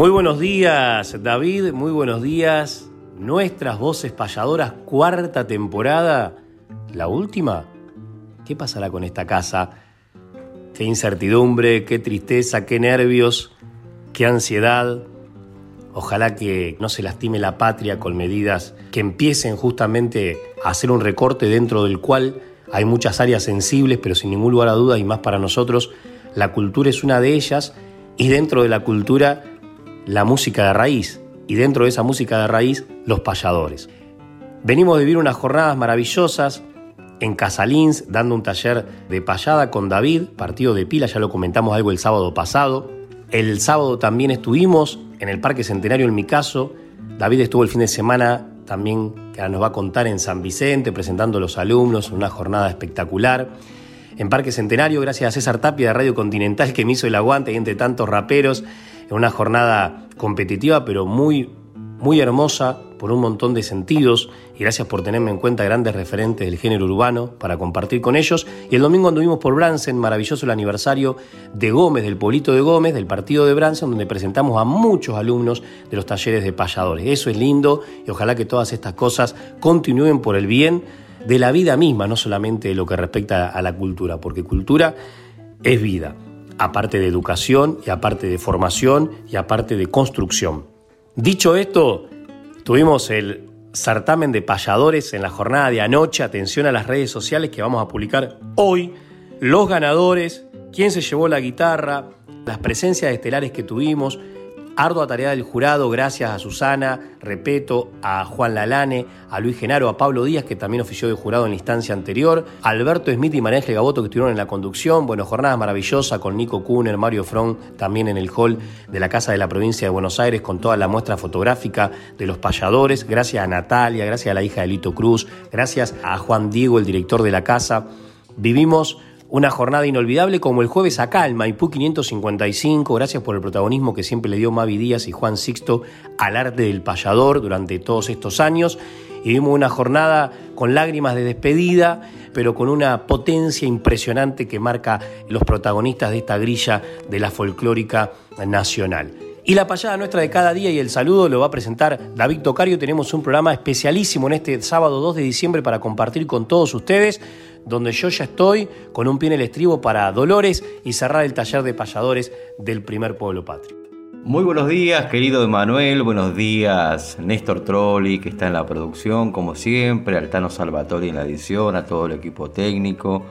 Muy buenos días, David. Muy buenos días. Nuestras voces payadoras, cuarta temporada. ¿La última? ¿Qué pasará con esta casa? Qué incertidumbre, qué tristeza, qué nervios, qué ansiedad. Ojalá que no se lastime la patria con medidas que empiecen justamente a hacer un recorte dentro del cual hay muchas áreas sensibles, pero sin ningún lugar a duda y más para nosotros, la cultura es una de ellas y dentro de la cultura la música de raíz y dentro de esa música de raíz los payadores. Venimos de vivir unas jornadas maravillosas en Casalins, dando un taller de payada con David, partido de pila, ya lo comentamos algo el sábado pasado. El sábado también estuvimos en el Parque Centenario en mi caso. David estuvo el fin de semana también, que ahora nos va a contar en San Vicente, presentando a los alumnos, una jornada espectacular. En Parque Centenario, gracias a César Tapia de Radio Continental que me hizo el aguante y entre tantos raperos en una jornada competitiva, pero muy, muy hermosa por un montón de sentidos. Y gracias por tenerme en cuenta grandes referentes del género urbano para compartir con ellos. Y el domingo anduvimos por Bransen, maravilloso el aniversario de Gómez, del pueblito de Gómez, del partido de Bransen, donde presentamos a muchos alumnos de los talleres de payadores. Eso es lindo y ojalá que todas estas cosas continúen por el bien de la vida misma, no solamente de lo que respecta a la cultura, porque cultura es vida aparte de educación y aparte de formación y aparte de construcción. Dicho esto, tuvimos el certamen de payadores en la jornada de anoche. Atención a las redes sociales que vamos a publicar hoy. Los ganadores, quién se llevó la guitarra, las presencias estelares que tuvimos, Ardua tarea del jurado, gracias a Susana, Repeto, a Juan Lalane, a Luis Genaro, a Pablo Díaz, que también ofició de jurado en la instancia anterior, a Alberto Smith y María Ángel Gaboto, que estuvieron en la conducción. Bueno, jornada maravillosa con Nico Kuhner, Mario Front, también en el hall de la Casa de la Provincia de Buenos Aires, con toda la muestra fotográfica de los payadores. Gracias a Natalia, gracias a la hija de Lito Cruz, gracias a Juan Diego, el director de la casa. Vivimos una jornada inolvidable como el jueves acá, el Maipú 555. Gracias por el protagonismo que siempre le dio Mavi Díaz y Juan Sixto al arte del payador durante todos estos años. Y vimos una jornada con lágrimas de despedida, pero con una potencia impresionante que marca los protagonistas de esta grilla de la folclórica nacional. Y la payada nuestra de cada día y el saludo lo va a presentar David Tocario. Tenemos un programa especialísimo en este sábado 2 de diciembre para compartir con todos ustedes donde yo ya estoy con un pie en el estribo para Dolores y cerrar el taller de payadores del primer pueblo patrio. Muy buenos días, querido Emanuel, buenos días, Néstor Trolli, que está en la producción, como siempre, Altano Salvatori en la edición, a todo el equipo técnico,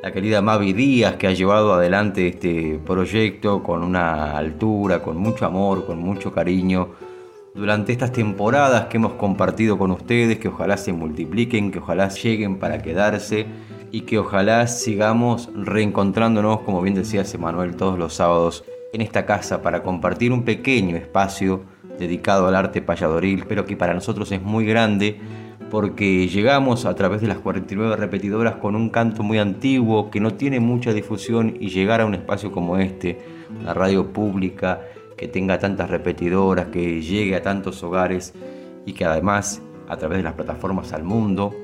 la querida Mavi Díaz, que ha llevado adelante este proyecto con una altura, con mucho amor, con mucho cariño, durante estas temporadas que hemos compartido con ustedes, que ojalá se multipliquen, que ojalá lleguen para quedarse y que ojalá sigamos reencontrándonos, como bien decía Emanuel, todos los sábados en esta casa para compartir un pequeño espacio dedicado al arte payadoril, pero que para nosotros es muy grande porque llegamos a través de las 49 repetidoras con un canto muy antiguo que no tiene mucha difusión y llegar a un espacio como este, una radio pública, que tenga tantas repetidoras, que llegue a tantos hogares y que además a través de las plataformas al mundo,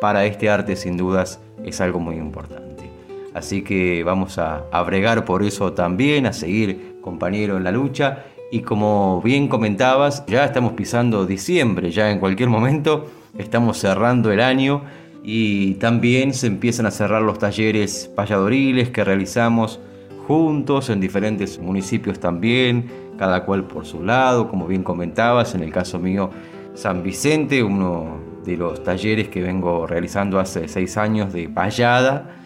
para este arte sin dudas es algo muy importante. Así que vamos a, a bregar por eso también, a seguir compañero en la lucha y como bien comentabas, ya estamos pisando diciembre, ya en cualquier momento estamos cerrando el año y también se empiezan a cerrar los talleres payadoriles que realizamos juntos, en diferentes municipios también, cada cual por su lado, como bien comentabas, en el caso mío, San Vicente, uno de los talleres que vengo realizando hace seis años de payada,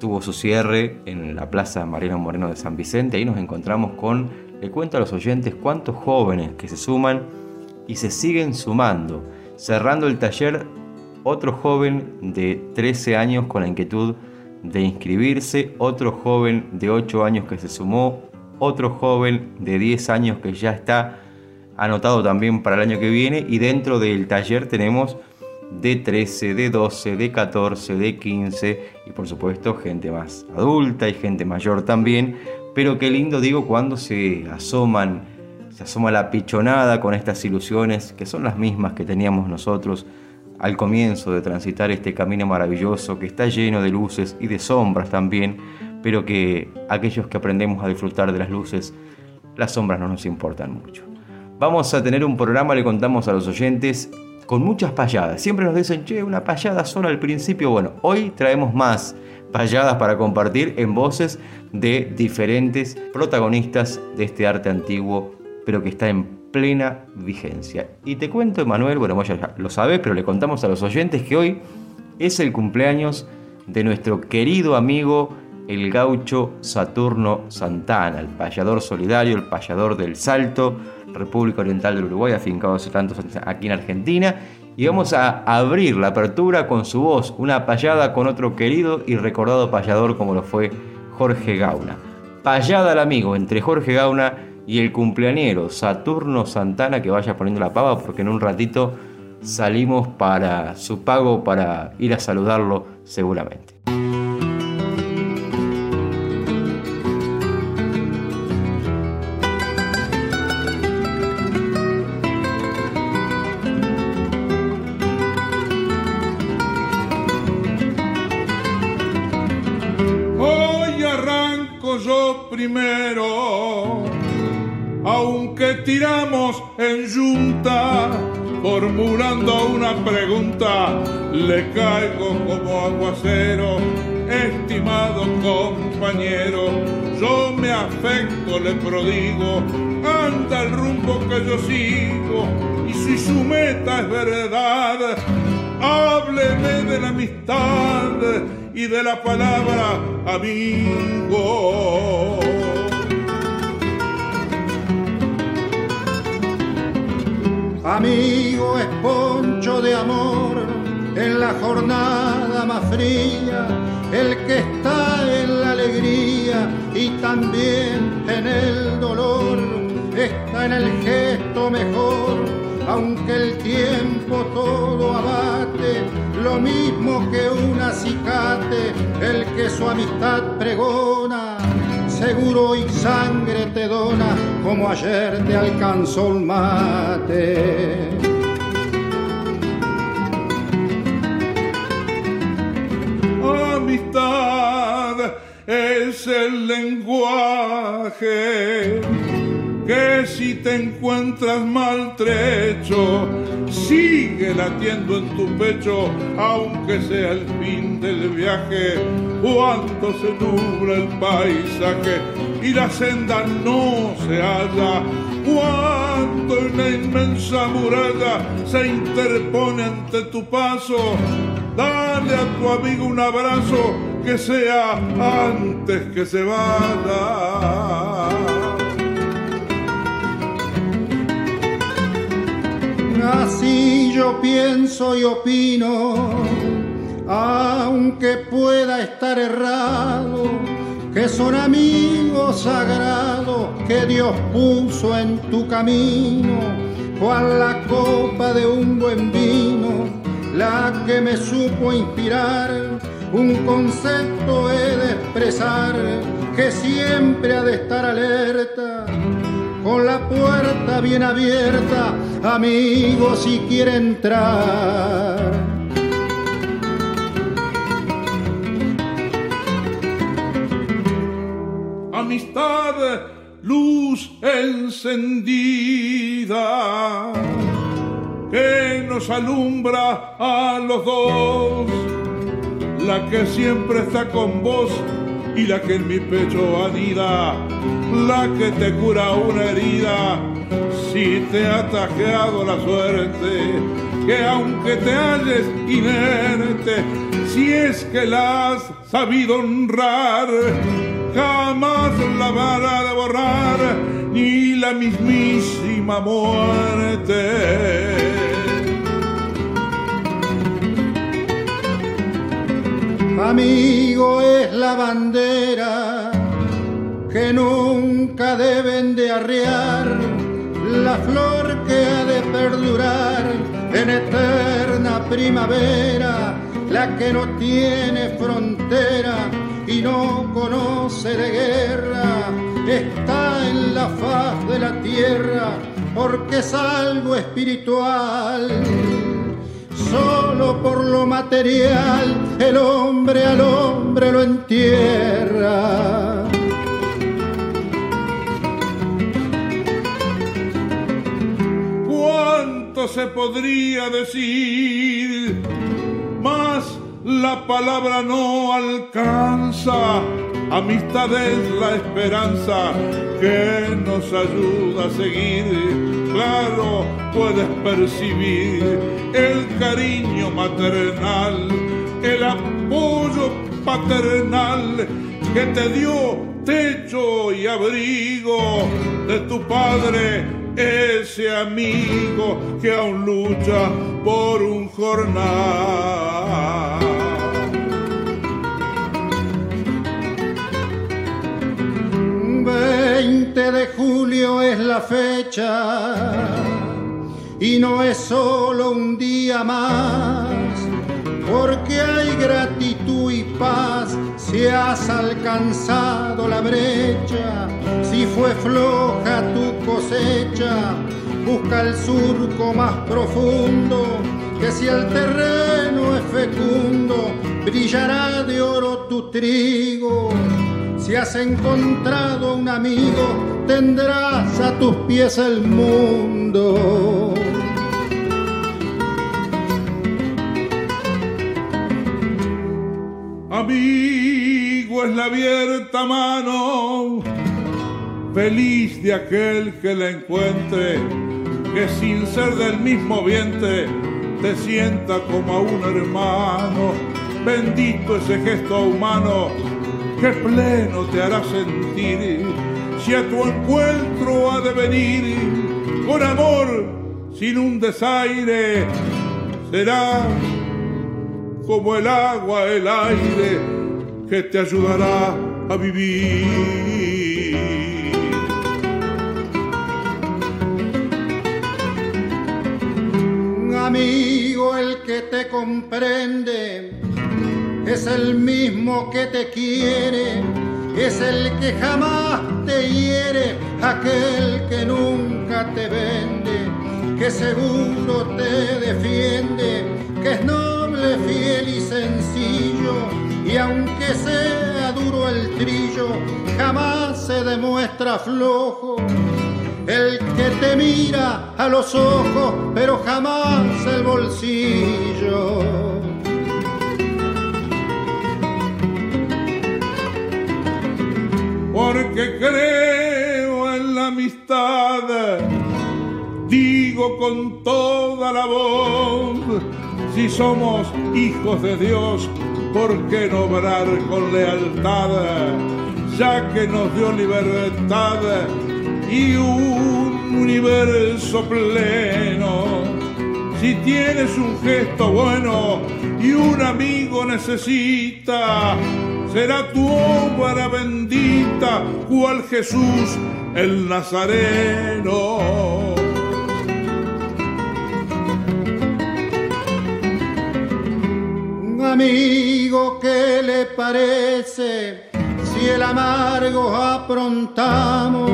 tuvo su cierre en la Plaza Mariano Moreno de San Vicente. Ahí nos encontramos con, le cuento a los oyentes, cuántos jóvenes que se suman y se siguen sumando. Cerrando el taller, otro joven de 13 años con la inquietud de inscribirse, otro joven de 8 años que se sumó, otro joven de 10 años que ya está anotado también para el año que viene y dentro del taller tenemos de 13, de 12, de 14, de 15 y por supuesto gente más adulta y gente mayor también, pero qué lindo digo cuando se asoman, se asoma la pichonada con estas ilusiones que son las mismas que teníamos nosotros al comienzo de transitar este camino maravilloso que está lleno de luces y de sombras también, pero que aquellos que aprendemos a disfrutar de las luces, las sombras no nos importan mucho. Vamos a tener un programa, le contamos a los oyentes, con muchas payadas. Siempre nos dicen, che, una payada solo al principio. Bueno, hoy traemos más payadas para compartir en voces de diferentes protagonistas de este arte antiguo, pero que está en plena vigencia. Y te cuento, Emanuel, bueno, ya lo sabés, pero le contamos a los oyentes que hoy es el cumpleaños de nuestro querido amigo el gaucho Saturno Santana, el payador solidario, el payador del Salto, República Oriental del Uruguay, afincado hace tantos años aquí en Argentina. Y vamos a abrir la apertura con su voz, una payada con otro querido y recordado payador como lo fue Jorge Gauna. Payada al amigo entre Jorge Gauna y el cumpleañero Saturno Santana que vaya poniendo la pava porque en un ratito salimos para su pago para ir a saludarlo seguramente. primero, aunque tiramos en junta, formulando una pregunta, le caigo como aguacero, estimado compañero, yo me afecto, le prodigo, anda el rumbo que yo sigo, y si su meta es verdad, hábleme de la amistad y de la palabra amigo. Amigo es poncho de amor en la jornada más fría, el que está en la alegría y también en el dolor, está en el gesto mejor, aunque el tiempo todo abate lo mismo que un acicate, el que su amistad pregona, seguro y sangre te dona, como ayer te alcanzó el mate. Amistad es el lenguaje que si te encuentras maltrecho, sigue latiendo en tu pecho, aunque sea el fin del viaje, cuando se nubla el paisaje y la senda no se halla, cuando una inmensa muralla se interpone ante tu paso, dale a tu amigo un abrazo que sea antes que se vaya. Así yo pienso y opino, aunque pueda estar errado, que son amigos sagrados que Dios puso en tu camino, cual la copa de un buen vino, la que me supo inspirar, un concepto he de expresar que siempre ha de estar alerta con la puerta bien abierta, amigo, si quiere entrar. Amistad, luz encendida, que nos alumbra a los dos, la que siempre está con vos y la que en mi pecho anida, la que te cura una herida, si te ha tajeado la suerte, que aunque te halles inerte, si es que la has sabido honrar, jamás la van de borrar ni la mismísima muerte. Amigo es la bandera que nunca deben de arriar, la flor que ha de perdurar en eterna primavera, la que no tiene frontera y no conoce de guerra, está en la faz de la tierra porque es algo espiritual solo por lo material el hombre al hombre lo entierra. ¿Cuánto se podría decir? Más la palabra no alcanza. Amistad es la esperanza que nos ayuda a seguir claro puedes percibir el cariño maternal, el apoyo paternal que te dio techo y abrigo de tu padre, ese amigo que aún lucha por un jornal. 20 de julio es la fecha y no es solo un día más, porque hay gratitud y paz si has alcanzado la brecha, si fue floja tu cosecha, busca el surco más profundo, que si el terreno es fecundo, brillará de oro tu trigo si has encontrado un amigo, tendrás a tus pies el mundo. Amigo es la abierta mano, feliz de aquel que la encuentre, que sin ser del mismo vientre te sienta como a un hermano. Bendito ese gesto humano que pleno te hará sentir. Si a tu encuentro ha de venir con amor sin un desaire será como el agua el aire que te ayudará a vivir. Amigo el que te comprende es el mismo que te quiere, es el que jamás te hiere, aquel que nunca te vende, que seguro te defiende, que es noble, fiel y sencillo, y aunque sea duro el trillo, jamás se demuestra flojo. El que te mira a los ojos, pero jamás el bolsillo. Porque creo en la amistad. Digo con toda la voz, si somos hijos de Dios, ¿por qué no obrar con lealtad? Ya que nos dio libertad y un universo pleno. Si tienes un gesto bueno y un amigo necesita, será tu obra bendita, cual Jesús el Nazareno. Amigo, ¿qué le parece si el amargo aprontamos?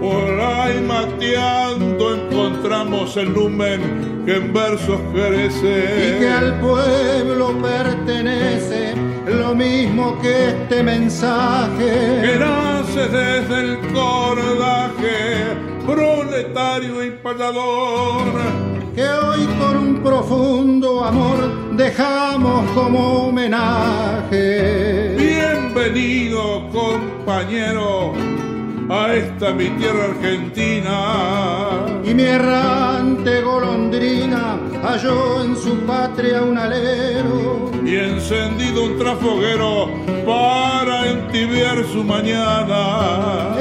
Por ahí mateando encontramos el lumen que en versos crece y que al pueblo pertenece lo mismo que este mensaje. Que nace desde el cordaje proletario y payador. Que hoy con un profundo amor dejamos como homenaje. Bien Bienvenido, compañero, a esta mi tierra argentina. Y mi errante golondrina halló en su patria un alero. Y encendido un trafoguero para entibiar su mañana.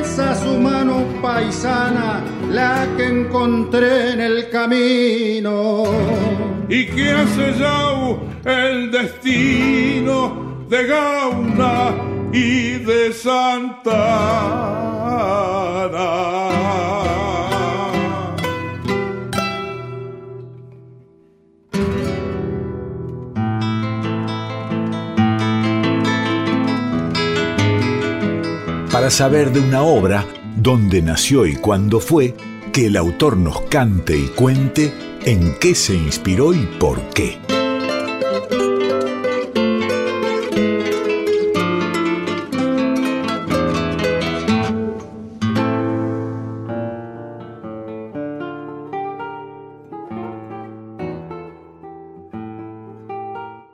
Esa su mano paisana, la que encontré en el camino. Y que ha sellado el destino de Gauna y de Santa Para saber de una obra, dónde nació y cuándo fue, que el autor nos cante y cuente en qué se inspiró y por qué.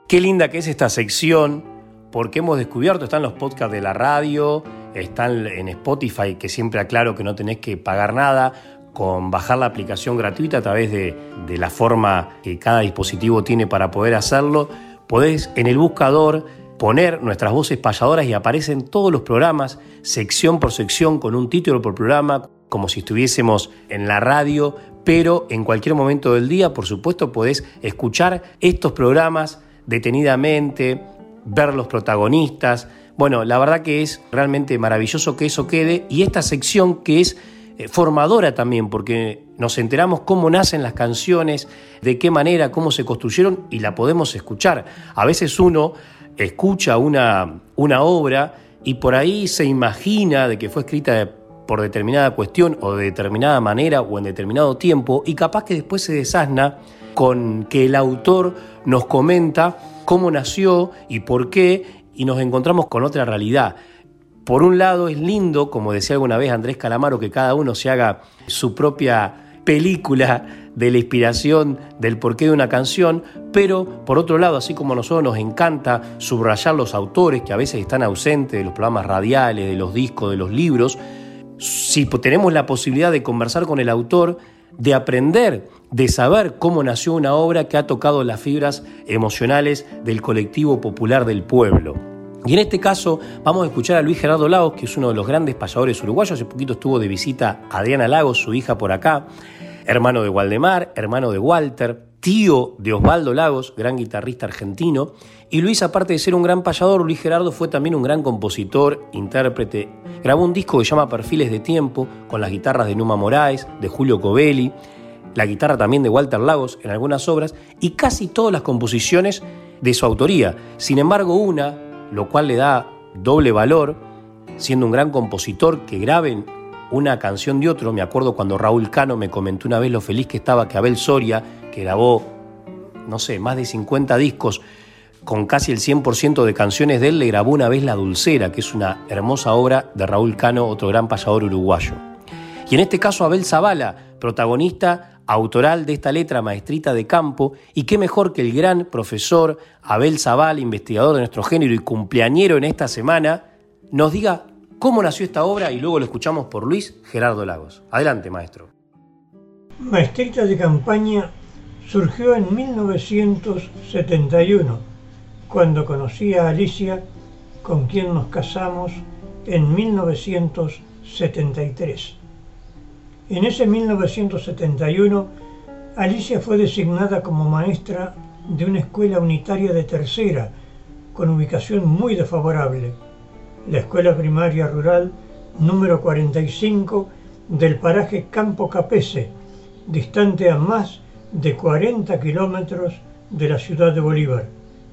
Qué linda que es esta sección, porque hemos descubierto, están los podcasts de la radio, están en Spotify, que siempre aclaro que no tenés que pagar nada, con bajar la aplicación gratuita a través de, de la forma que cada dispositivo tiene para poder hacerlo, podés en el buscador poner nuestras voces payadoras y aparecen todos los programas, sección por sección, con un título por programa, como si estuviésemos en la radio, pero en cualquier momento del día, por supuesto, podés escuchar estos programas detenidamente, ver los protagonistas. Bueno, la verdad que es realmente maravilloso que eso quede y esta sección que es eh, formadora también, porque nos enteramos cómo nacen las canciones, de qué manera, cómo se construyeron y la podemos escuchar. A veces uno escucha una, una obra y por ahí se imagina de que fue escrita por determinada cuestión o de determinada manera o en determinado tiempo y capaz que después se desasna con que el autor nos comenta cómo nació y por qué y nos encontramos con otra realidad. Por un lado es lindo, como decía alguna vez Andrés Calamaro, que cada uno se haga su propia película de la inspiración del porqué de una canción, pero por otro lado, así como a nosotros nos encanta subrayar los autores que a veces están ausentes de los programas radiales, de los discos, de los libros, si tenemos la posibilidad de conversar con el autor, de aprender, de saber cómo nació una obra que ha tocado las fibras emocionales del colectivo popular del pueblo. Y en este caso vamos a escuchar a Luis Gerardo Lagos, que es uno de los grandes payadores uruguayos. Hace poquito estuvo de visita Adriana Lagos, su hija por acá, hermano de Waldemar, hermano de Walter, tío de Osvaldo Lagos, gran guitarrista argentino. Y Luis, aparte de ser un gran payador, Luis Gerardo fue también un gran compositor, intérprete. Grabó un disco que se llama Perfiles de Tiempo, con las guitarras de Numa Moraes, de Julio Covelli, la guitarra también de Walter Lagos en algunas obras, y casi todas las composiciones de su autoría. Sin embargo, una, lo cual le da doble valor, siendo un gran compositor que graben una canción de otro. Me acuerdo cuando Raúl Cano me comentó una vez lo feliz que estaba que Abel Soria, que grabó, no sé, más de 50 discos, con casi el 100% de canciones de él, le grabó una vez La Dulcera, que es una hermosa obra de Raúl Cano, otro gran payador uruguayo. Y en este caso Abel Zavala, protagonista autoral de esta letra maestrita de campo, y qué mejor que el gran profesor Abel Zavala, investigador de nuestro género y cumpleañero en esta semana, nos diga cómo nació esta obra y luego lo escuchamos por Luis Gerardo Lagos. Adelante, maestro. Maestrita de campaña surgió en 1971 cuando conocí a Alicia, con quien nos casamos en 1973. En ese 1971, Alicia fue designada como maestra de una escuela unitaria de tercera, con ubicación muy desfavorable, la escuela primaria rural número 45 del paraje Campo Capese, distante a más de 40 kilómetros de la ciudad de Bolívar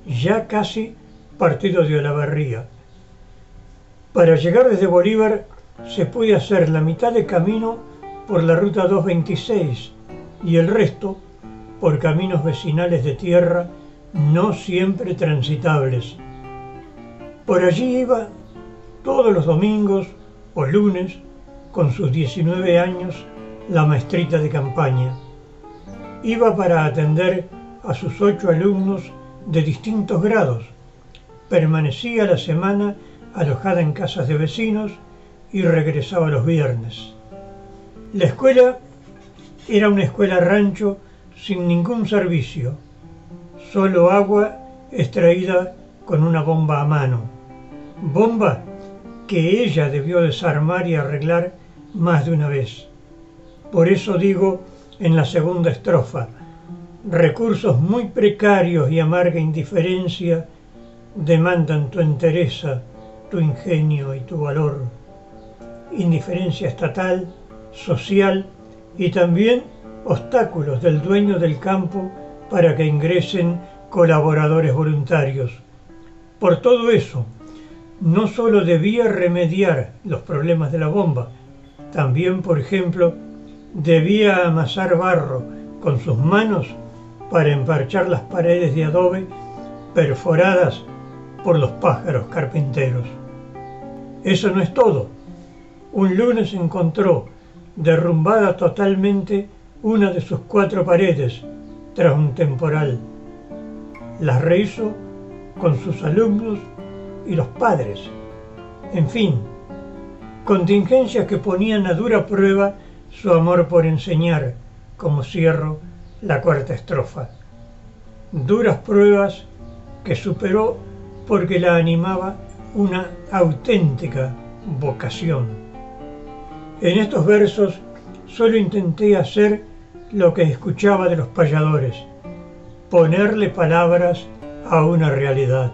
ya casi partido de Olavarría. Para llegar desde Bolívar se puede hacer la mitad de camino por la ruta 226 y el resto por caminos vecinales de tierra no siempre transitables. Por allí iba todos los domingos o lunes, con sus 19 años, la maestrita de campaña. Iba para atender a sus ocho alumnos de distintos grados, permanecía la semana alojada en casas de vecinos y regresaba los viernes. La escuela era una escuela rancho sin ningún servicio, solo agua extraída con una bomba a mano. Bomba que ella debió desarmar y arreglar más de una vez. Por eso digo en la segunda estrofa, recursos muy precarios y amarga indiferencia demandan tu entereza, tu ingenio y tu valor. Indiferencia estatal, social y también obstáculos del dueño del campo para que ingresen colaboradores voluntarios. Por todo eso, no solo debía remediar los problemas de la bomba, también, por ejemplo, debía amasar barro con sus manos para emparchar las paredes de adobe perforadas por los pájaros carpinteros. Eso no es todo. Un lunes encontró derrumbada totalmente una de sus cuatro paredes tras un temporal. Las rehizo con sus alumnos y los padres. En fin, contingencias que ponían a dura prueba su amor por enseñar, como cierro la cuarta estrofa. Duras pruebas que superó porque la animaba una auténtica vocación. En estos versos solo intenté hacer lo que escuchaba de los payadores, ponerle palabras a una realidad.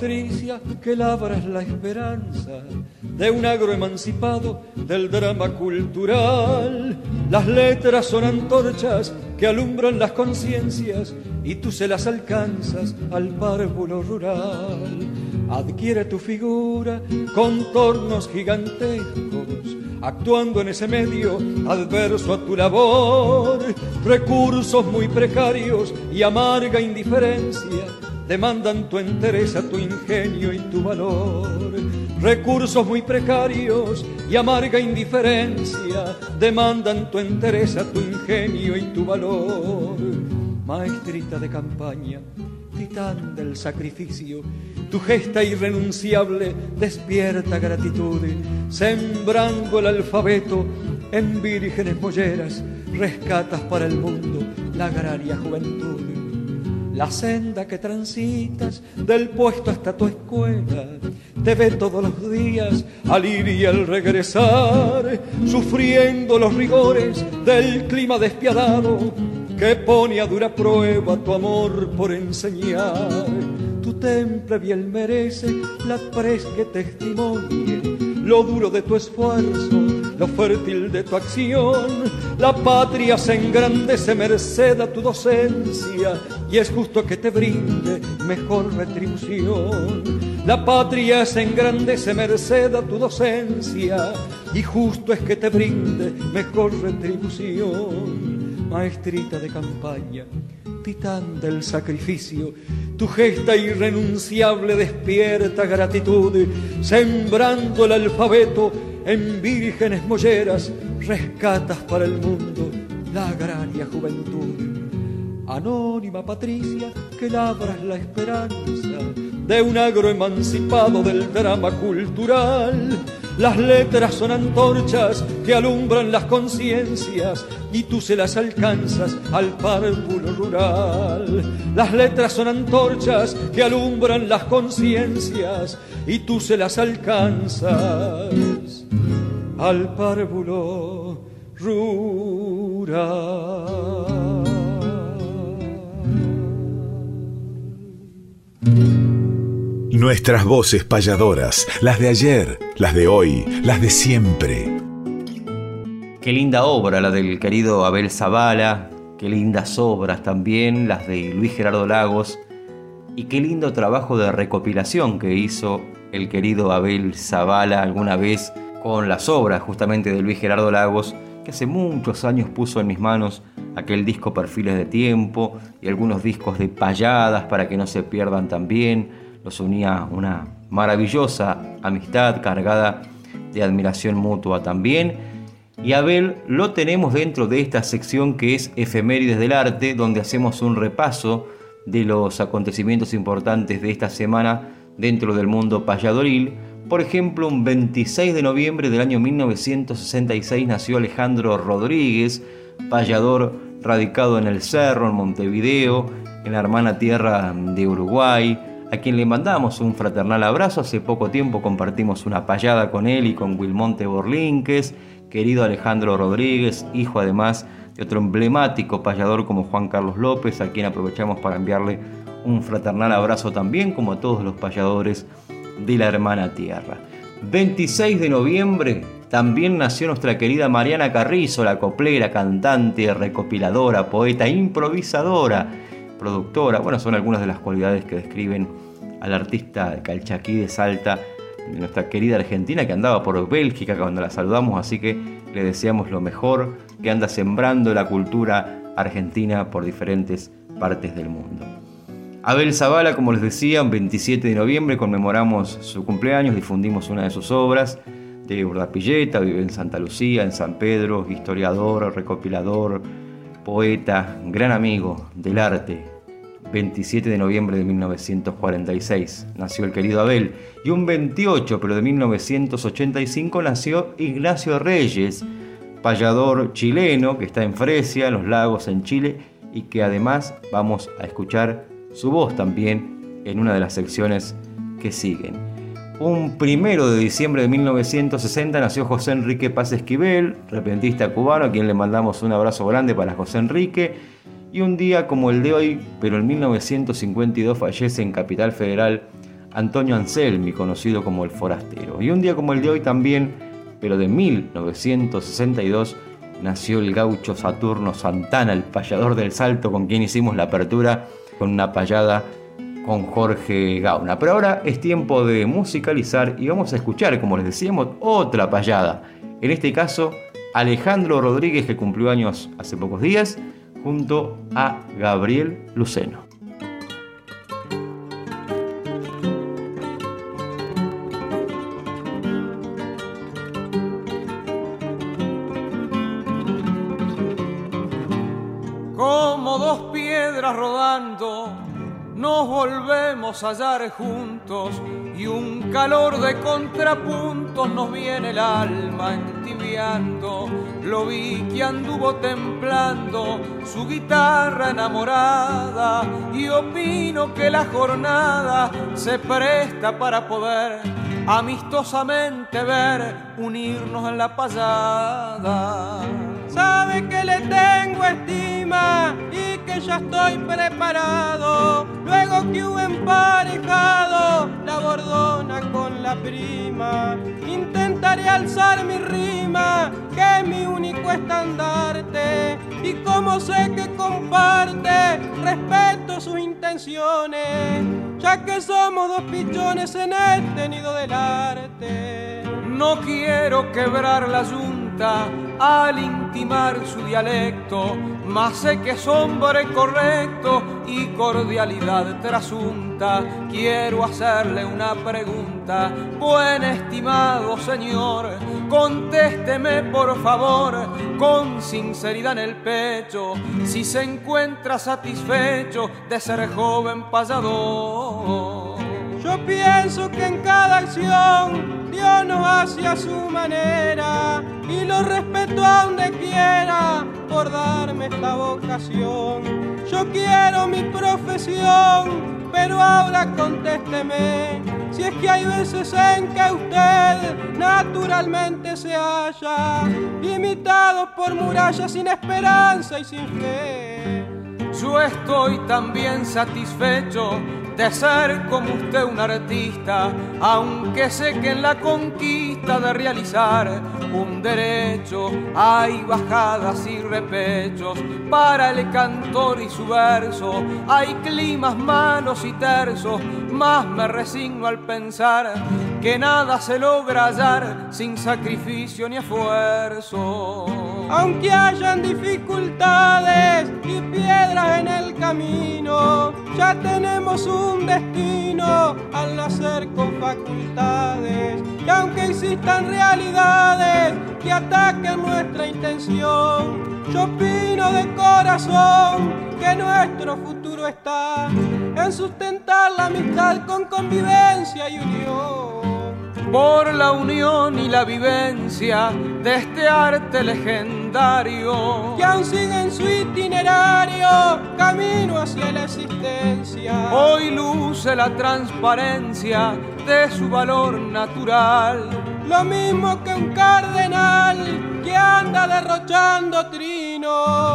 Que labras la esperanza de un agro emancipado del drama cultural. Las letras son antorchas que alumbran las conciencias y tú se las alcanzas al párvulo rural. Adquiere tu figura contornos gigantescos, actuando en ese medio adverso a tu labor. Recursos muy precarios y amarga indiferencia demandan tu entereza, tu ingenio y tu valor. Recursos muy precarios y amarga indiferencia demandan tu entereza, tu ingenio y tu valor. Maestrita de campaña, titán del sacrificio, tu gesta irrenunciable despierta gratitud, sembrando el alfabeto en vírgenes molleras, rescatas para el mundo la agraria juventud la senda que transitas del puesto hasta tu escuela te ve todos los días al ir y al regresar, sufriendo los rigores del clima despiadado que pone a dura prueba tu amor por enseñar. Tu temple bien merece la pres que testimonie lo duro de tu esfuerzo lo fértil de tu acción. La patria se engrandece merced a tu docencia y es justo que te brinde mejor retribución. La patria se engrandece merced a tu docencia y justo es que te brinde mejor retribución. Maestrita de campaña, titán del sacrificio, tu gesta irrenunciable despierta gratitud, sembrando el alfabeto en vírgenes molleras rescatas para el mundo la agraria juventud. Anónima Patricia, que labras la esperanza de un agro emancipado del drama cultural. Las letras son antorchas que alumbran las conciencias y tú se las alcanzas al párvulo rural. Las letras son antorchas que alumbran las conciencias y tú se las alcanzas al párvulo rural. Nuestras voces payadoras, las de ayer, las de hoy, las de siempre. Qué linda obra la del querido Abel Zavala, qué lindas obras también las de Luis Gerardo Lagos y qué lindo trabajo de recopilación que hizo el querido Abel Zavala alguna vez con las obras justamente de Luis Gerardo Lagos, que hace muchos años puso en mis manos aquel disco Perfiles de Tiempo y algunos discos de payadas para que no se pierdan también. Los unía una maravillosa amistad cargada de admiración mutua también. Y Abel lo tenemos dentro de esta sección que es Efemérides del Arte, donde hacemos un repaso de los acontecimientos importantes de esta semana dentro del mundo payadoril. Por ejemplo, un 26 de noviembre del año 1966 nació Alejandro Rodríguez, payador radicado en el Cerro, en Montevideo, en la hermana tierra de Uruguay, a quien le mandamos un fraternal abrazo. Hace poco tiempo compartimos una payada con él y con Wilmonte Borlinques, querido Alejandro Rodríguez, hijo además de otro emblemático payador como Juan Carlos López, a quien aprovechamos para enviarle un fraternal abrazo también, como a todos los payadores de la hermana tierra. 26 de noviembre también nació nuestra querida Mariana Carrizo, la coplera, cantante, recopiladora, poeta, improvisadora, productora. Bueno, son algunas de las cualidades que describen al artista calchaquí de Salta, nuestra querida Argentina, que andaba por Bélgica cuando la saludamos, así que le deseamos lo mejor, que anda sembrando la cultura argentina por diferentes partes del mundo. Abel Zavala, como les decía, un 27 de noviembre conmemoramos su cumpleaños, difundimos una de sus obras de Urdapilleta, vive en Santa Lucía, en San Pedro, historiador, recopilador, poeta, gran amigo del arte. 27 de noviembre de 1946 nació el querido Abel y un 28, pero de 1985 nació Ignacio Reyes, payador chileno que está en Fresia, en los lagos en Chile y que además vamos a escuchar su voz también en una de las secciones que siguen. Un primero de diciembre de 1960 nació José Enrique Paz Esquivel, repentista cubano, a quien le mandamos un abrazo grande para José Enrique. Y un día como el de hoy, pero en 1952 fallece en Capital Federal Antonio Anselmi, conocido como el Forastero. Y un día como el de hoy también, pero de 1962, nació el gaucho Saturno Santana, el payador del Salto, con quien hicimos la apertura con una payada con Jorge Gauna. Pero ahora es tiempo de musicalizar y vamos a escuchar, como les decíamos, otra payada. En este caso, Alejandro Rodríguez, que cumplió años hace pocos días, junto a Gabriel Luceno. Hallar juntos y un calor de contrapuntos nos viene el alma entibiando. Lo vi que anduvo templando su guitarra enamorada y opino que la jornada se presta para poder amistosamente ver unirnos en la payada. Sabe que le tengo estima y que ya estoy preparado. Luego que hubo emparejado la bordona con la prima, intentaré alzar mi rima, que es mi único estandarte. Y como sé que comparte, respeto sus intenciones, ya que somos dos pichones en este nido del arte. No quiero quebrar la yunta al intimar su dialecto, mas sé que es hombre correcto y cordialidad trasunta. Quiero hacerle una pregunta, buen estimado señor, contésteme por favor con sinceridad en el pecho, si se encuentra satisfecho de ser joven payador. Yo pienso que en cada acción Dios nos hace a su manera y lo respeto a donde quiera por darme esta vocación. Yo quiero mi profesión, pero ahora contésteme si es que hay veces en que usted naturalmente se halla limitado por murallas sin esperanza y sin fe. Yo estoy también satisfecho de ser como usted un artista, aunque sé que en la conquista de realizar un derecho hay bajadas y repechos para el cantor y su verso, hay climas malos y tersos, más me resigno al pensar que nada se logra hallar sin sacrificio ni esfuerzo. Aunque hayan dificultades y piedras en el camino, ya tenemos un destino al nacer con facultades. Y aunque existan realidades que ataquen nuestra intención, yo opino de corazón que nuestro futuro está en sustentar la amistad con convivencia y unión. Por la unión y la vivencia de este arte legendario que aún sigue en su itinerario camino hacia la existencia. Hoy luce la transparencia de su valor natural. Lo mismo que un cardenal que anda derrochando trino,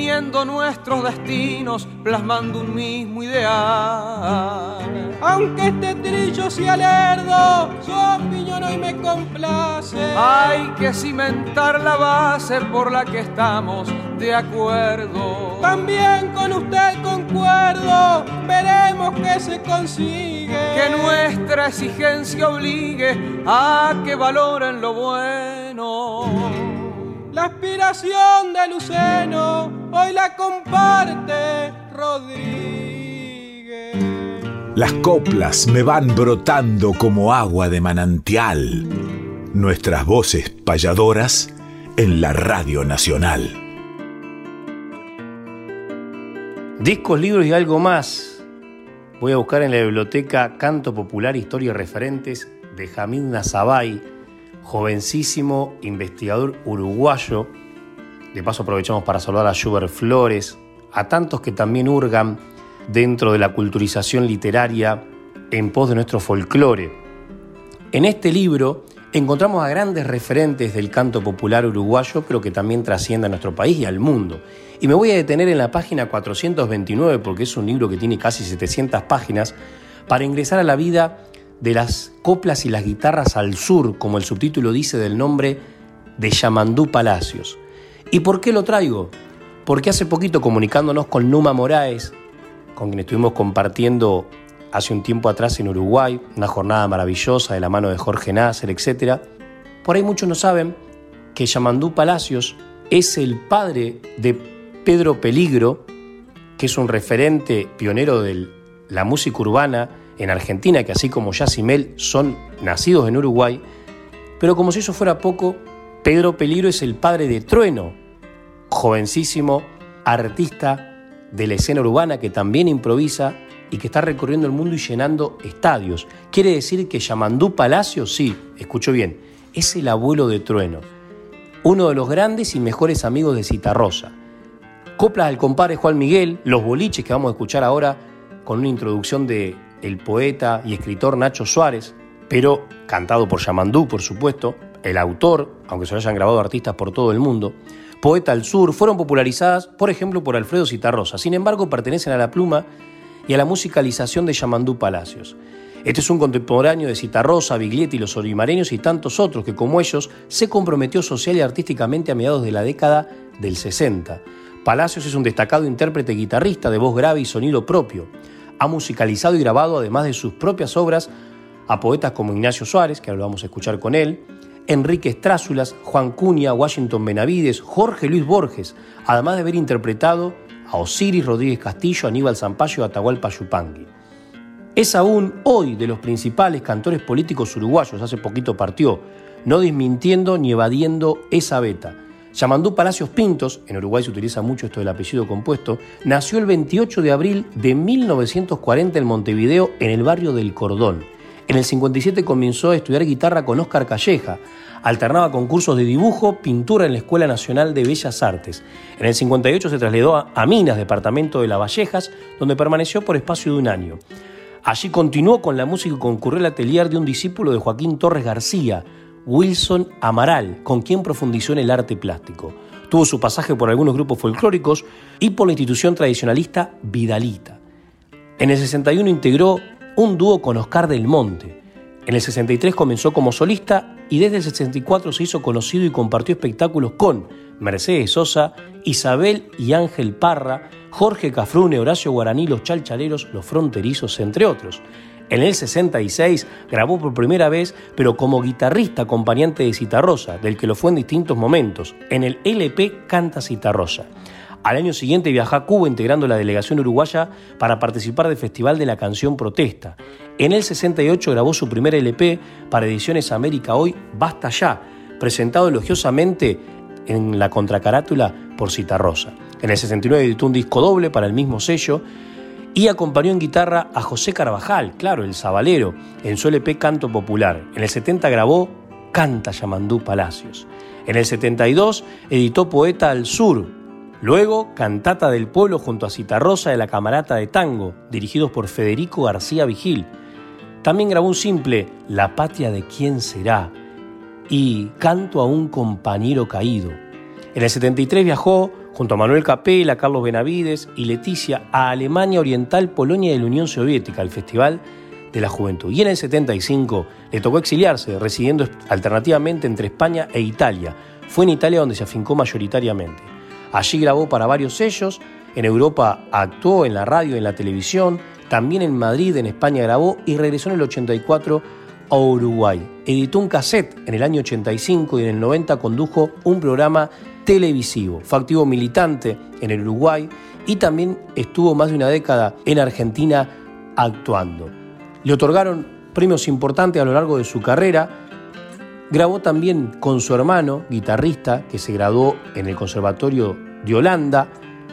uniendo nuestros destinos, plasmando un mismo ideal. Aunque este trillo sea lerdo, su opinión hoy me complace. Hay que cimentar la base por la que estamos de acuerdo. También con usted concuerdo, veremos que se consigue. Que nuestra exigencia obligue a que valoren lo bueno. La aspiración de Luceno hoy la comparte Rodríguez. Las coplas me van brotando como agua de manantial. Nuestras voces payadoras en la Radio Nacional. Discos, libros y algo más. Voy a buscar en la biblioteca Canto Popular, Historia y Referentes de Jamid Nazabay, jovencísimo investigador uruguayo. De paso aprovechamos para saludar a Schubert Flores, a tantos que también hurgan dentro de la culturización literaria en pos de nuestro folclore. En este libro encontramos a grandes referentes del canto popular uruguayo, pero que también trasciende a nuestro país y al mundo. Y me voy a detener en la página 429, porque es un libro que tiene casi 700 páginas, para ingresar a la vida de las coplas y las guitarras al sur, como el subtítulo dice del nombre de Yamandú Palacios. ¿Y por qué lo traigo? Porque hace poquito comunicándonos con Numa Moraes, con quien estuvimos compartiendo hace un tiempo atrás en Uruguay, una jornada maravillosa de la mano de Jorge Nasser, etc. Por ahí muchos no saben que Yamandú Palacios es el padre de Pedro Peligro, que es un referente pionero de la música urbana en Argentina, que así como Yacimel son nacidos en Uruguay, pero como si eso fuera poco, Pedro Peligro es el padre de Trueno, jovencísimo artista de la escena urbana que también improvisa y que está recorriendo el mundo y llenando estadios. Quiere decir que Yamandú Palacio, sí, escucho bien, es el abuelo de Trueno, uno de los grandes y mejores amigos de Citarrosa. Coplas al compadre Juan Miguel, los boliches que vamos a escuchar ahora con una introducción de el poeta y escritor Nacho Suárez, pero cantado por Yamandú, por supuesto, el autor, aunque se lo hayan grabado artistas por todo el mundo, Poeta al Sur, fueron popularizadas, por ejemplo, por Alfredo Citarrosa. Sin embargo, pertenecen a la pluma y a la musicalización de Yamandú Palacios. Este es un contemporáneo de Citarrosa, Biglietti, los olimareños y tantos otros que, como ellos, se comprometió social y artísticamente a mediados de la década del 60. Palacios es un destacado intérprete guitarrista de voz grave y sonido propio. Ha musicalizado y grabado, además de sus propias obras, a poetas como Ignacio Suárez, que ahora lo vamos a escuchar con él, Enrique Estrázulas, Juan Cuña, Washington Benavides, Jorge Luis Borges, además de haber interpretado a Osiris Rodríguez Castillo, Aníbal Zampayo y Atahualpa Yupanqui. Es aún hoy de los principales cantores políticos uruguayos, hace poquito partió, no desmintiendo ni evadiendo esa beta. Yamandú Palacios Pintos, en Uruguay se utiliza mucho esto del apellido compuesto, nació el 28 de abril de 1940 en Montevideo, en el barrio del Cordón. En el 57 comenzó a estudiar guitarra con Óscar Calleja. Alternaba con cursos de dibujo, pintura en la Escuela Nacional de Bellas Artes. En el 58 se trasladó a Minas, departamento de Las Vallejas, donde permaneció por espacio de un año. Allí continuó con la música y concurrió al atelier de un discípulo de Joaquín Torres García, Wilson Amaral, con quien profundizó en el arte plástico. Tuvo su pasaje por algunos grupos folclóricos y por la institución tradicionalista Vidalita. En el 61 integró un dúo con Oscar del Monte. En el 63 comenzó como solista y desde el 64 se hizo conocido y compartió espectáculos con Mercedes Sosa, Isabel y Ángel Parra, Jorge Cafrune, Horacio Guaraní, Los Chalchaleros, Los Fronterizos, entre otros. En el 66 grabó por primera vez, pero como guitarrista acompañante de Citarrosa, del que lo fue en distintos momentos. En el LP Canta Citarrosa. Al año siguiente viajó a Cuba integrando la delegación uruguaya para participar del Festival de la Canción Protesta. En el 68 grabó su primer LP para Ediciones América Hoy, Basta Ya, presentado elogiosamente en la contracarátula por Citarrosa. En el 69 editó un disco doble para el mismo sello y acompañó en guitarra a José Carvajal, claro, el sabalero, en su LP Canto Popular. En el 70 grabó Canta Yamandú Palacios. En el 72 editó Poeta al Sur, Luego, Cantata del Pueblo junto a Citarrosa de la Camarata de Tango, dirigidos por Federico García Vigil. También grabó un simple, La patria de quién será, y Canto a un compañero caído. En el 73 viajó junto a Manuel Capela, Carlos Benavides y Leticia a Alemania Oriental, Polonia y la Unión Soviética, al Festival de la Juventud. Y en el 75 le tocó exiliarse, residiendo alternativamente entre España e Italia. Fue en Italia donde se afincó mayoritariamente. Allí grabó para varios sellos, en Europa actuó en la radio y en la televisión, también en Madrid, en España grabó y regresó en el 84 a Uruguay. Editó un cassette en el año 85 y en el 90 condujo un programa televisivo. Fue activo militante en el Uruguay y también estuvo más de una década en Argentina actuando. Le otorgaron premios importantes a lo largo de su carrera. Grabó también con su hermano, guitarrista, que se graduó en el Conservatorio de Holanda,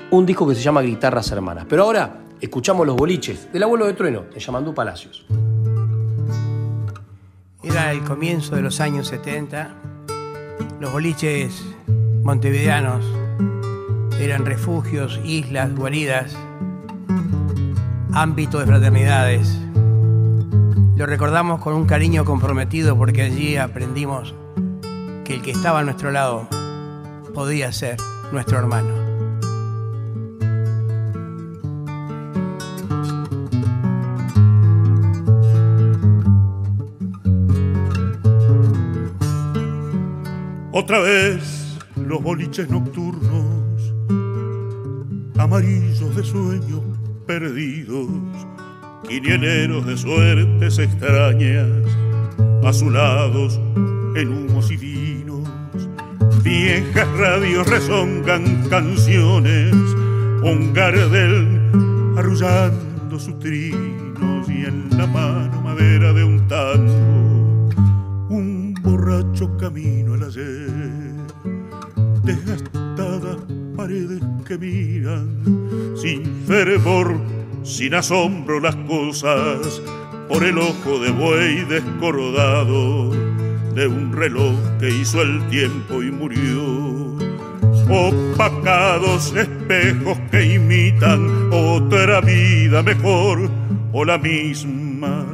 un disco que se llama Guitarras Hermanas. Pero ahora escuchamos los boliches del abuelo de Trueno, de Yamandú Palacios. Era el comienzo de los años 70. Los boliches montevideanos eran refugios, islas, guaridas, ámbito de fraternidades. Lo recordamos con un cariño comprometido porque allí aprendimos que el que estaba a nuestro lado podía ser nuestro hermano. Otra vez los boliches nocturnos, amarillos de sueños perdidos, quinieneros de suertes extrañas, azulados en humos y vinos, viejas radios rezongan canciones, un gardel arrullando sus trinos y en la mano madera de un tango, un borracho camino al ayer, desgastadas paredes que miran sin fervor, sin asombro las cosas, por el ojo de buey descorrodado de un reloj que hizo el tiempo y murió. Opacados espejos que imitan otra vida mejor o la misma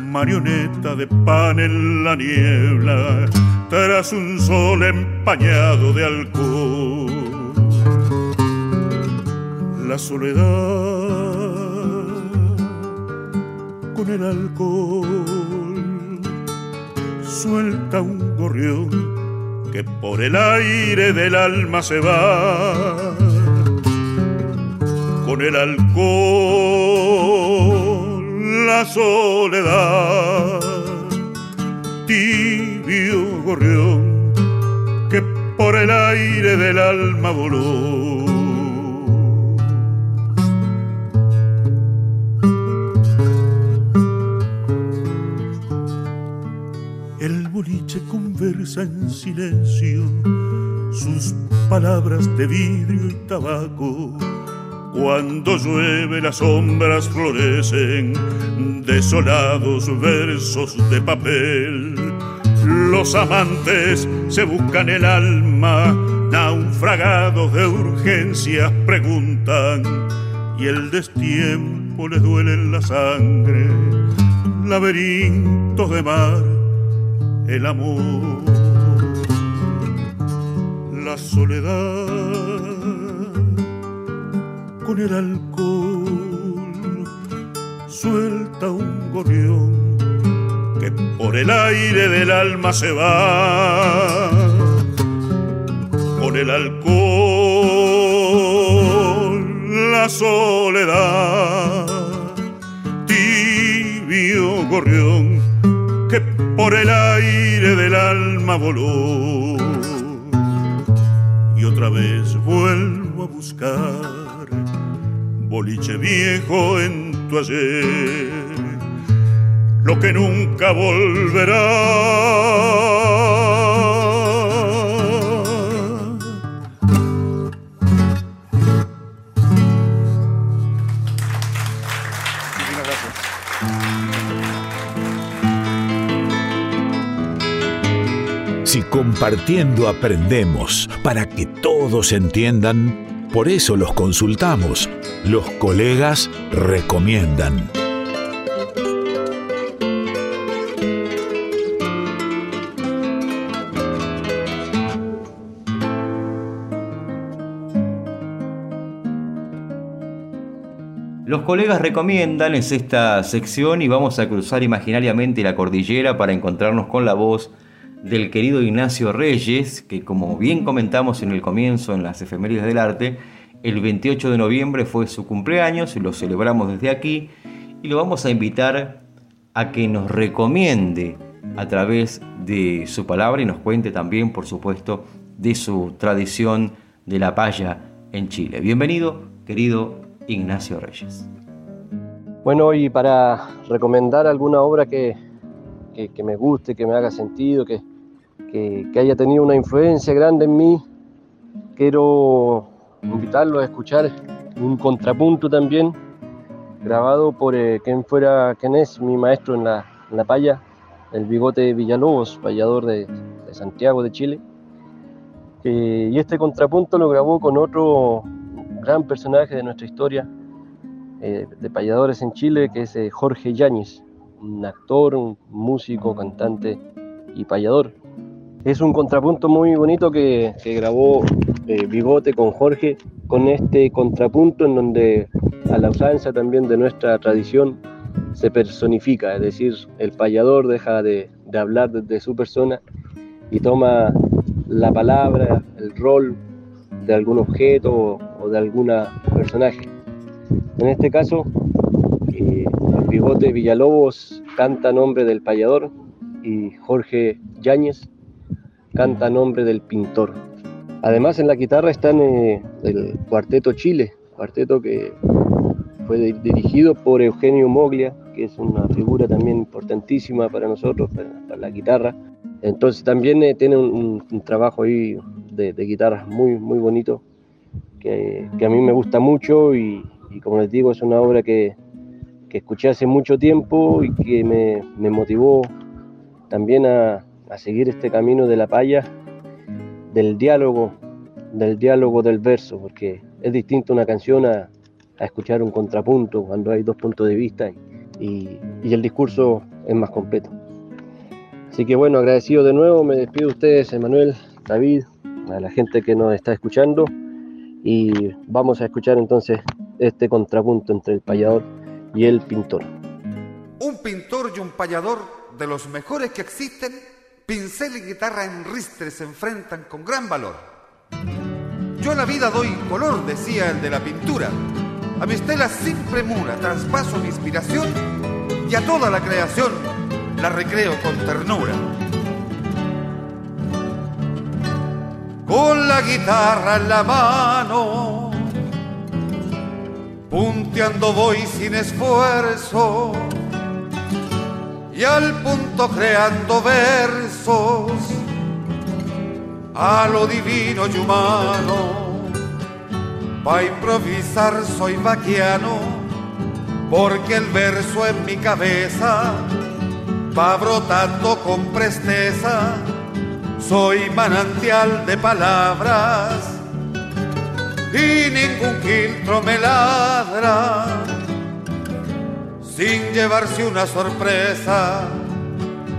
marioneta de pan en la niebla tras un sol empañado de alcohol. La soledad con el alcohol suelta un gorrión que por el aire del alma se va. Con el alcohol, la soledad, gorrión que por el aire del alma voló. El boliche conversa en silencio, sus palabras de vidrio y tabaco. Cuando llueve las sombras florecen, desolados versos de papel. Los amantes se buscan el alma, naufragados de urgencias preguntan, y el destiempo les duele en la sangre. Laberintos de mar el amor, la soledad con el alcohol suelta un gorrión por el aire del alma se va. Con el alcohol, la soledad, tibio gorrión que por el aire del alma voló. Y otra vez vuelvo a buscar boliche viejo en tu ayer, lo que nunca volverá Si compartiendo aprendemos para que todos entiendan, por eso los consultamos. Los colegas recomiendan. Los colegas recomiendan es esta sección y vamos a cruzar imaginariamente la cordillera para encontrarnos con la voz del querido Ignacio Reyes, que como bien comentamos en el comienzo en las efemérides del arte, el 28 de noviembre fue su cumpleaños y lo celebramos desde aquí y lo vamos a invitar a que nos recomiende a través de su palabra y nos cuente también, por supuesto, de su tradición de la paya en Chile. Bienvenido, querido Ignacio Reyes. Bueno, y para recomendar alguna obra que, que, me guste, que me haga sentido, que, que, haya tenido una influencia grande en mí. Quiero invitarlo a escuchar un contrapunto también, grabado por eh, quien fuera, quien es mi maestro en la, en la paya, el bigote Villalobos, de, de Santiago de Chile. Eh, y este contrapunto lo grabó con otro gran personaje de nuestra historia eh, de payadores en Chile, que es Jorge Yáñez, un actor, un músico, cantante y payador. Es un contrapunto muy bonito que, grabó eh, Bigote con Jorge, con este contrapunto en donde a la usanza también de nuestra tradición se personifica, es decir, el payador deja de, hablar desde su persona y toma la palabra, el rol de algún objeto o, de algún personaje. En este caso, eh, Bigote Villalobos canta nombre del payador y Jorge Yáñez canta nombre del pintor. Además en la guitarra están eh, el Cuarteto Chile, cuarteto que fue dirigido por Eugenio Moglia, que es una figura también importantísima para nosotros, para, la guitarra. Entonces también eh, tiene un, trabajo ahí de, guitarras muy, muy bonito, que, a mí me gusta mucho y, como les digo, es una obra que, escuché hace mucho tiempo y que me, me motivó también a, a seguir este camino de la paya, del diálogo, del diálogo del verso, porque es distinto una canción a, escuchar un contrapunto cuando hay dos puntos de vista y, el discurso es más completo. Así que bueno, agradecido de nuevo, me despido de ustedes, Emanuel, David, a la gente que nos está escuchando y vamos a escuchar entonces este contrapunto entre el payador y el pintor. Un pintor y un payador de los mejores que existen pincel y guitarra en ristre se enfrentan con gran valor. Yo a la vida doy color, decía el de la pintura. A mis telas sin premura traspaso mi inspiración y a toda la creación la recreo con ternura. Con la guitarra en la mano, punteando voy sin esfuerzo y al punto creando versos a lo divino y humano. Pa' improvisar soy vaquiano, porque el verso en mi cabeza va brotando con presteza. Soy manantial de palabras y ningún quiltro me ladra sin llevarse una sorpresa.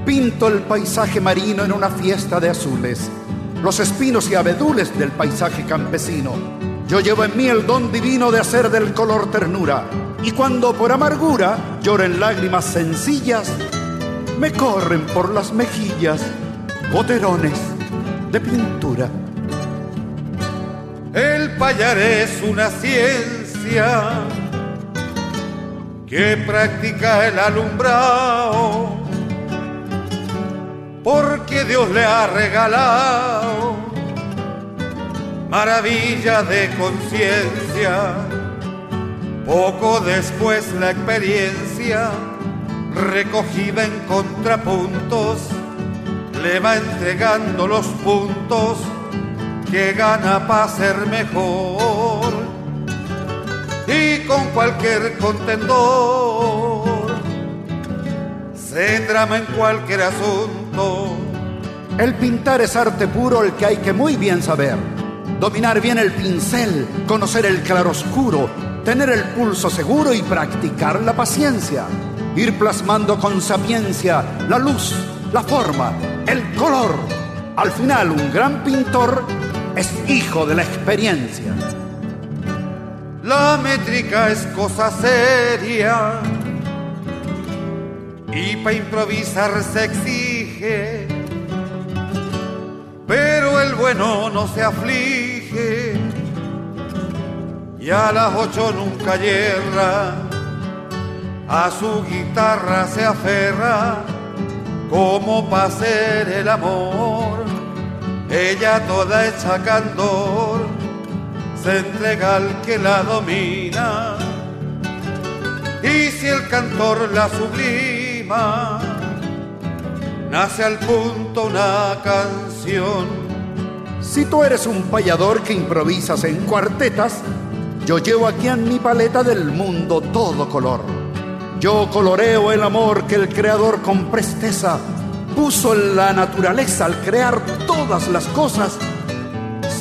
Pinto el paisaje marino en una fiesta de azules, los espinos y abedules del paisaje campesino. Yo llevo en mí el don divino de hacer del color ternura, y cuando por amargura lloren lágrimas sencillas, me corren por las mejillas goterones de pintura. El payar es una ciencia que practica el alumbrado, porque Dios le ha regalado maravilla de conciencia. Poco después la experiencia, recogida en contrapuntos, le va entregando los puntos que gana para ser mejor y con cualquier contendor se trama en cualquier asunto. El pintar es arte puro el que hay que muy bien saber. Dominar bien el pincel, conocer el claroscuro, tener el pulso seguro y practicar la paciencia. Ir plasmando con sapiencia la luz, la forma, color. Al final un gran pintor es hijo de la experiencia. La métrica es cosa seria. Y para improvisar se exige, pero el bueno no se aflige. Y a las ocho nunca yerra, a su guitarra se aferra como para ser el amor, ella toda hecha candor se entrega al que la domina. Y si el cantor la sublima, nace al punto una canción. Si tú eres un payador que improvisas en cuartetas, yo llevo aquí en mi paleta del mundo todo color. Yo coloreo el amor que el creador con presteza puso en la naturaleza al crear todas las cosas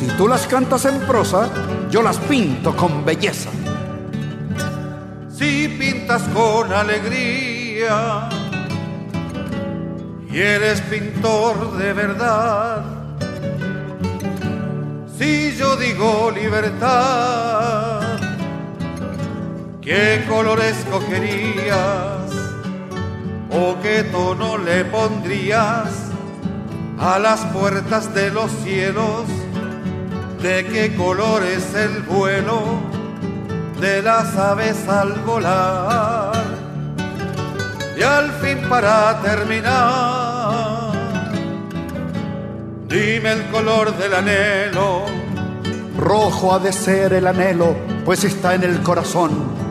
si tú las cantas en prosa, yo las pinto con belleza. Si pintas con alegría y eres pintor de verdad, si yo digo libertad, ¿qué color escogerías o qué tono le pondrías a las puertas de los cielos? de qué color es el vuelo de las aves al volar. Y al fin para terminar, dime el color del anhelo. Rojo ha de ser el anhelo, pues está en el corazón.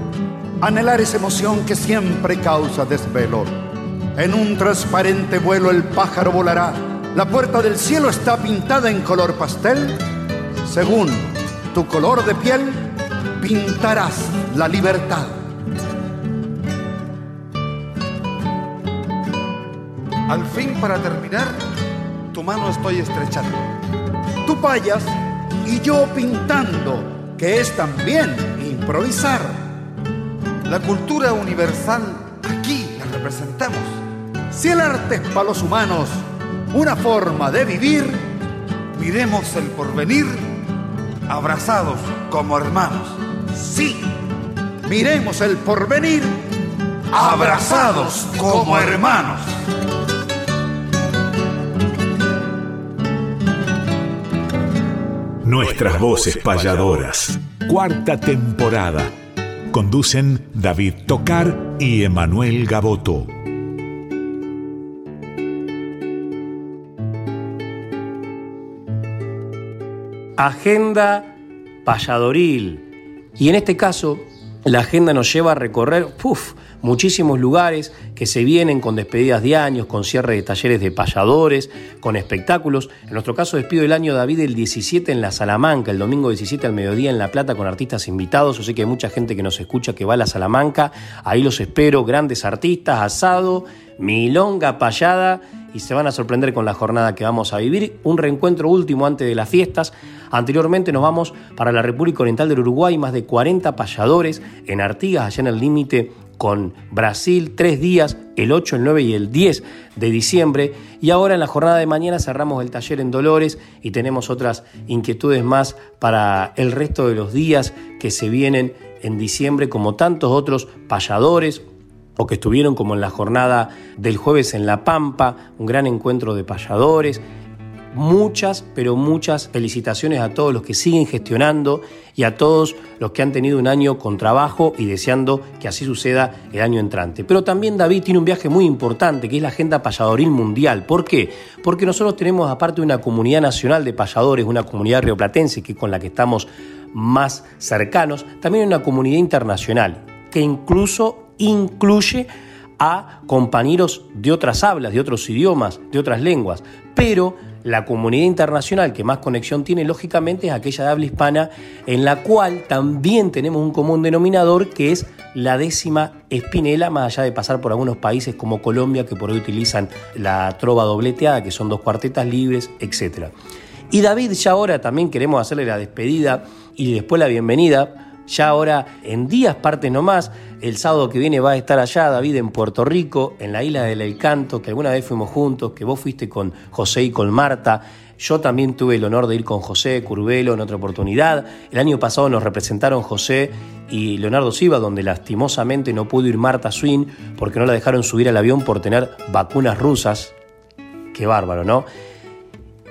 Anhelar esa emoción que siempre causa desvelo. En un transparente vuelo el pájaro volará. La puerta del cielo está pintada en color pastel según tu color de piel, pintarás la libertad. Al fin, para terminar, tu mano estoy estrechando. Tú payas y yo pintando, que es también improvisar. La cultura universal aquí la representamos. Si el arte es para los humanos una forma de vivir, miremos el porvenir abrazados como hermanos. Sí, miremos el porvenir, abrazados como hermanos. Nuestras voces payadoras. Cuarta temporada. Conducen David Tocar y Emanuel Gaboto. agenda payadoril. Y en este caso, la agenda nos lleva a recorrer muchísimos lugares que se vienen con despedidas de años, con cierre de talleres de payadores, con espectáculos. En nuestro caso, despido el año David el 17 en la Salamanca, el domingo 17 al mediodía en La Plata con artistas invitados. Yo sé que hay mucha gente que nos escucha que va a la Salamanca. Ahí los espero, grandes artistas, asado, milonga, payada y se van a sorprender con la jornada que vamos a vivir. Un reencuentro último antes de las fiestas. Anteriormente nos vamos para la República Oriental del Uruguay, más de 40 payadores en Artigas, allá en el límite con Brasil, tres días, el 8, el 9 y el 10 de diciembre. Y ahora en la jornada de mañana cerramos el taller en Dolores y tenemos otras inquietudes más para el resto de los días que se vienen en diciembre, como tantos otros payadores, o que estuvieron como en la jornada del jueves en La Pampa, un gran encuentro de payadores, muchas, pero muchas felicitaciones a todos los que siguen gestionando y a todos los que han tenido un año con trabajo y deseando que así suceda el año entrante. Pero también David tiene un viaje muy importante, que es la Agenda Payadoril Mundial. ¿Por qué? Porque nosotros tenemos, aparte una comunidad nacional de payadores, una comunidad rioplatense que con la que estamos más cercanos, también una comunidad internacional, que incluso incluye a compañeros de otras hablas, de otros idiomas, de otras lenguas. Pero la comunidad internacional que más conexión tiene, lógicamente, es aquella de habla hispana, en la cual también tenemos un común denominador que es la décima espinela, más allá de pasar por algunos países como Colombia, que por hoy utilizan la trova dobleteada, que son dos cuartetas libres, etc. Y David, ya ahora también queremos hacerle la despedida y después la bienvenida ya ahora en días partes nomás. El sábado que viene va a estar allá David en Puerto Rico, en la isla del El Canto, que alguna vez fuimos juntos, que vos fuiste con José y con Marta. Yo también tuve el honor de ir con José Curvelo en otra oportunidad. El año pasado nos representaron José y Leonardo Silva, donde lastimosamente no pudo ir Marta Swin porque no la dejaron subir al avión por tener vacunas rusas. Qué bárbaro, ¿no?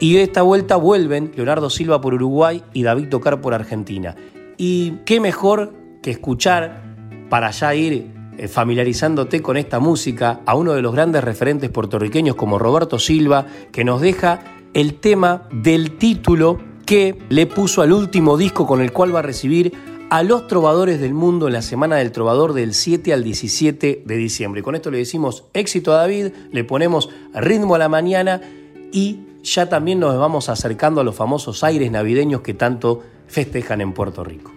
Y esta vuelta vuelven Leonardo Silva por Uruguay y David Tocar por Argentina. Y qué mejor que escuchar para ya ir eh, familiarizándote con esta música a uno de los grandes referentes puertorriqueños como Roberto Silva, que nos deja el tema del título que le puso al último disco con el cual va a recibir a los trovadores del mundo en la Semana del Trovador del 7 al 17 de diciembre. Con esto le decimos éxito a David, le ponemos ritmo a la mañana y ya también nos vamos acercando a los famosos aires navideños que tanto festejan en Puerto Rico.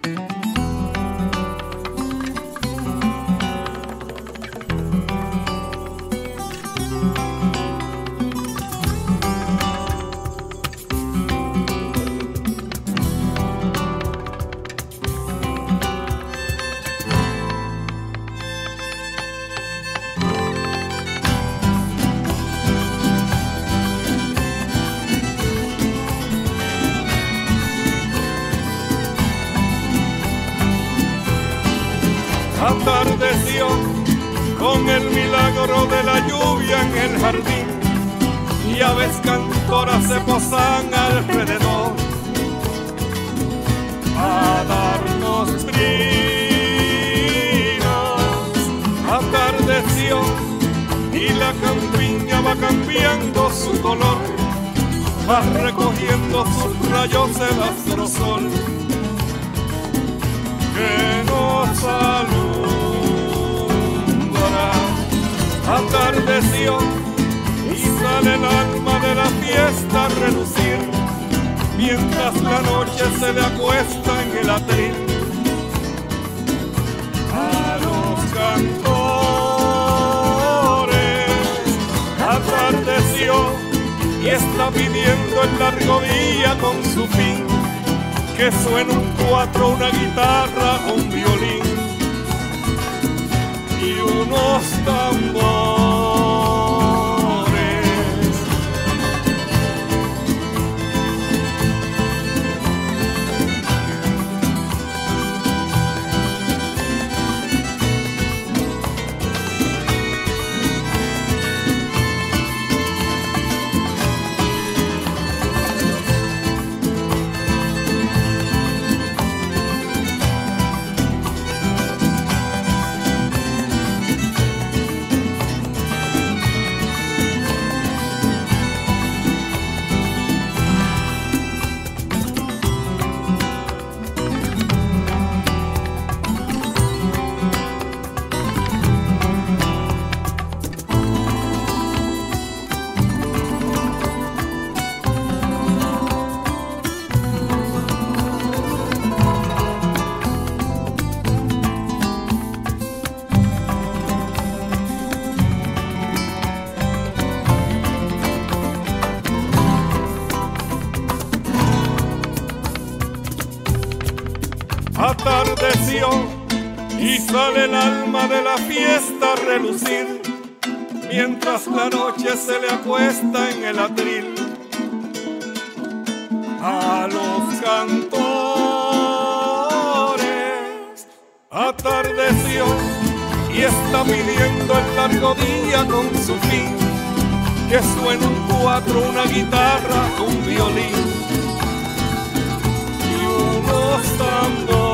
y la campiña va cambiando su color, va recogiendo sus rayos el astrosol que nos alumbra. Atardeció y sale el alma de la fiesta a relucir, mientras la noche se le acuesta en el atril. A los cantos y está pidiendo el largo día con su fin. Que suene un cuatro, una guitarra, o un violín y unos tambores. Y sale el alma de la fiesta a relucir mientras la noche se le acuesta en el atril a los cantores. Atardeció y está pidiendo el largo día con su fin que suene un cuatro, una guitarra, un violín y unos tambores.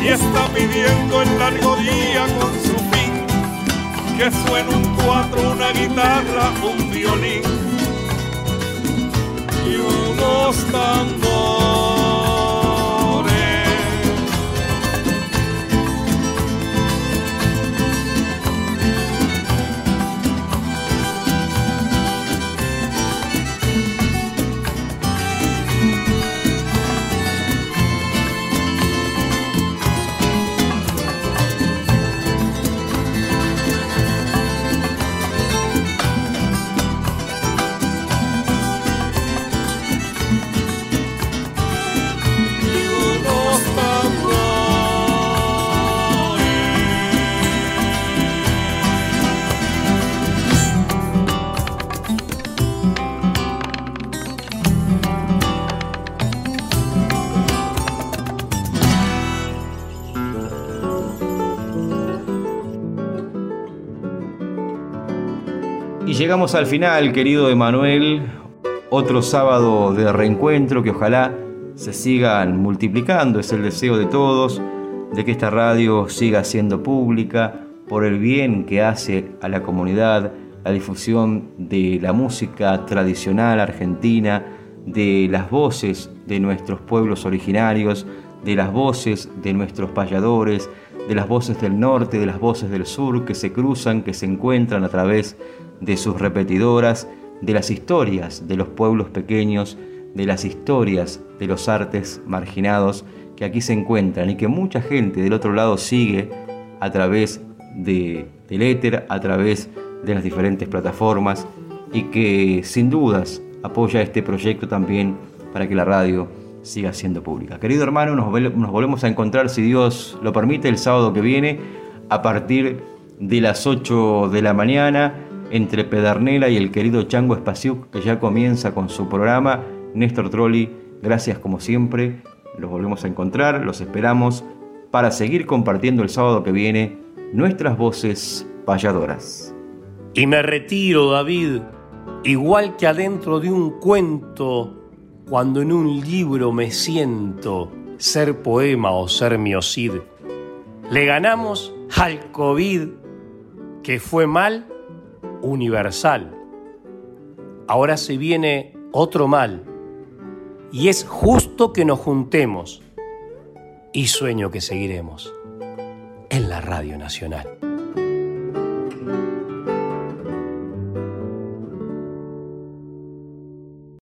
Y está pidiendo el largo día con su fin que suene un cuatro, una guitarra, un violín y unos tambores. Llegamos al final, querido Emanuel. Otro sábado de reencuentro que ojalá se sigan multiplicando. Es el deseo de todos de que esta radio siga siendo pública por el bien que hace a la comunidad, la difusión de la música tradicional argentina, de las voces de nuestros pueblos originarios, de las voces de nuestros payadores, de las voces del norte, de las voces del sur que se cruzan, que se encuentran a través de sus repetidoras, de las historias de los pueblos pequeños, de las historias de los artes marginados que aquí se encuentran y que mucha gente del otro lado sigue a través de, del éter, a través de las diferentes plataformas y que sin dudas apoya este proyecto también para que la radio siga siendo pública. Querido hermano, nos, nos volvemos a encontrar, si Dios lo permite, el sábado que viene a partir de las 8 de la mañana entre Pedernela y el querido Chango Espaciuc, que ya comienza con su programa. Néstor Trolli, gracias como siempre. Los volvemos a encontrar, los esperamos para seguir compartiendo el sábado que viene nuestras voces payadoras. Y me retiro, David, igual que adentro de un cuento, cuando en un libro me siento ser poema o ser miocid. Le ganamos al COVID, que fue mal universal. Ahora se viene otro mal y es justo que nos juntemos y sueño que seguiremos en la Radio Nacional.